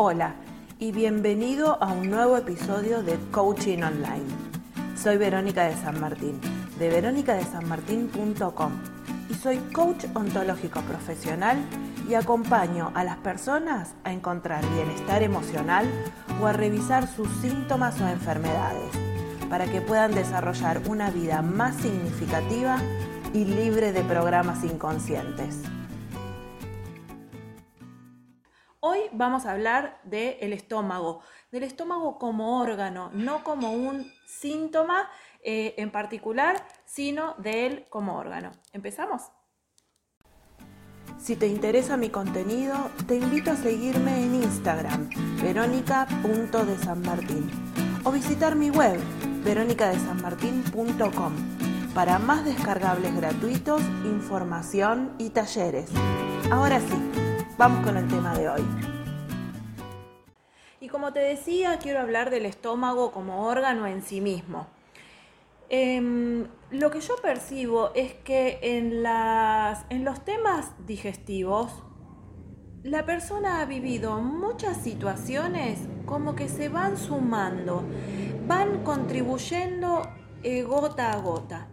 Hola y bienvenido a un nuevo episodio de Coaching Online. Soy Verónica de San Martín, de veronicadesanmartin.com y soy coach ontológico profesional y acompaño a las personas a encontrar bienestar emocional o a revisar sus síntomas o enfermedades para que puedan desarrollar una vida más significativa y libre de programas inconscientes. Hoy vamos a hablar del estómago, del estómago como órgano, no como un síntoma eh, en particular, sino de él como órgano. ¿Empezamos? Si te interesa mi contenido, te invito a seguirme en Instagram, verónica.desanmartín, o visitar mi web, veronicadesanmartin.com, para más descargables gratuitos, información y talleres. Ahora sí, vamos con el tema de hoy. Y como te decía, quiero hablar del estómago como órgano en sí mismo. Em, lo que yo percibo es que en, los temas digestivos, la persona ha vivido muchas situaciones como que se van sumando, van contribuyendo eh, gota a gota.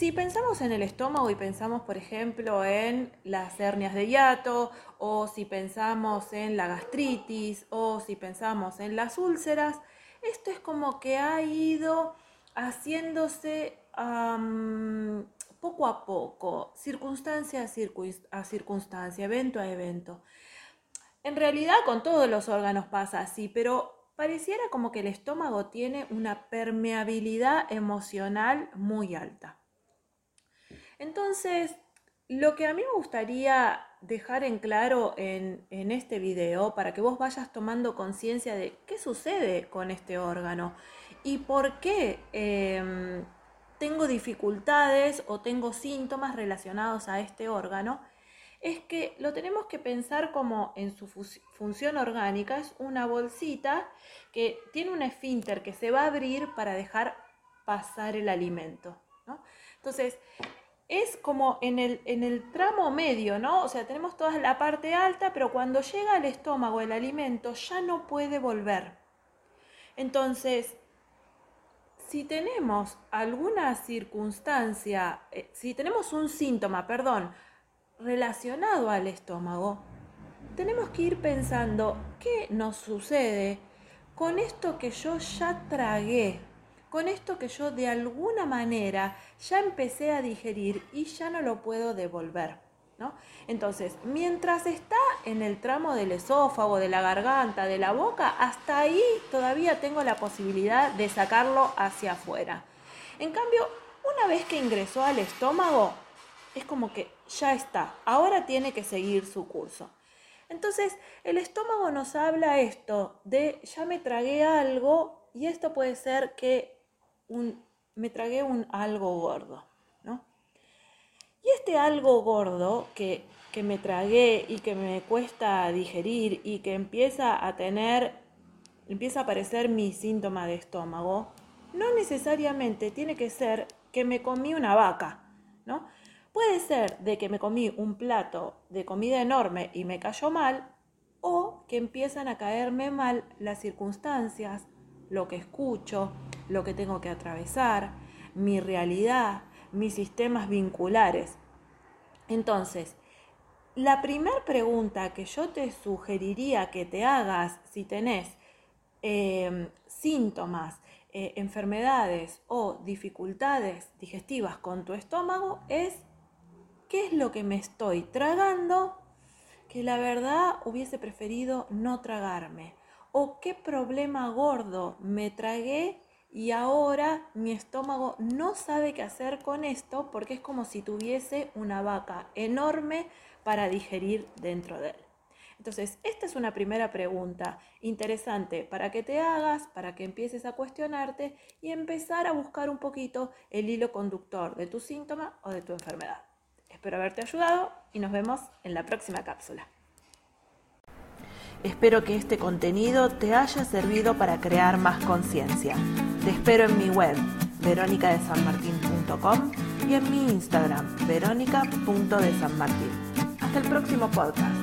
Si pensamos en el estómago y pensamos, por ejemplo, en las hernias de hiato, o si pensamos en la gastritis, o si pensamos en las úlceras, esto es como que ha ido haciéndose poco a poco, circunstancia a, circunstancia, evento a evento. En realidad con todos los órganos pasa así, pero pareciera como que el estómago tiene una permeabilidad emocional muy alta. Entonces, lo que a mí me gustaría dejar en claro en, este video, para que vos vayas tomando conciencia de qué sucede con este órgano y por qué em, tengo dificultades o tengo síntomas relacionados a este órgano, es que lo tenemos que pensar como en su función orgánica, es una bolsita que tiene un esfínter que se va a abrir para dejar pasar el alimento. Entonces, es como en el, en el tramo medio, ¿no? O sea, tenemos toda la parte alta, pero cuando llega al estómago el alimento ya no puede volver. Entonces, si tenemos alguna circunstancia, eh, si tenemos un síntoma, perdón, relacionado al estómago, tenemos que ir pensando qué nos sucede con esto que yo ya tragué, con esto que yo de alguna manera ya empecé a digerir y ya no lo puedo devolver. ¿no? Entonces, mientras está en el tramo del esófago, de la garganta, de la boca, hasta ahí todavía tengo la posibilidad de sacarlo hacia afuera. En cambio, una vez que ingresó al estómago, es como que ya está, ahora tiene que seguir su curso. Entonces, el estómago nos habla esto de ya me tragué algo y esto puede ser que me tragué un algo gordo, ¿no? Y este algo gordo que, que me tragué y que me cuesta digerir y que empieza a tener, empieza a aparecer mi síntoma de estómago, no necesariamente tiene que ser que me comí una vaca, ¿no? Puede ser de que me comí un plato de comida enorme y me cayó mal, o que empiezan a caerme mal las circunstancias, lo que escucho, lo que tengo que atravesar, mi realidad, mis sistemas vinculares. Entonces, la primera pregunta que yo te sugeriría que te hagas si tenés em, síntomas, eh, enfermedades o dificultades digestivas con tu estómago es qué es lo que me estoy tragando que la verdad hubiese preferido no tragarme o qué problema gordo me tragué y ahora mi estómago no sabe qué hacer con esto porque es como si tuviese una vaca enorme para digerir dentro de él. Entonces, esta es una primera pregunta interesante para que te hagas, para que empieces a cuestionarte y empezar a buscar un poquito el hilo conductor de tu síntoma o de tu enfermedad. Espero haberte ayudado y nos vemos en la próxima cápsula. Espero que este contenido te haya servido para crear más conciencia. Te espero en mi web, veronicadesanmartin.com y en mi Instagram, verónica.desanmartin. Hasta el próximo podcast.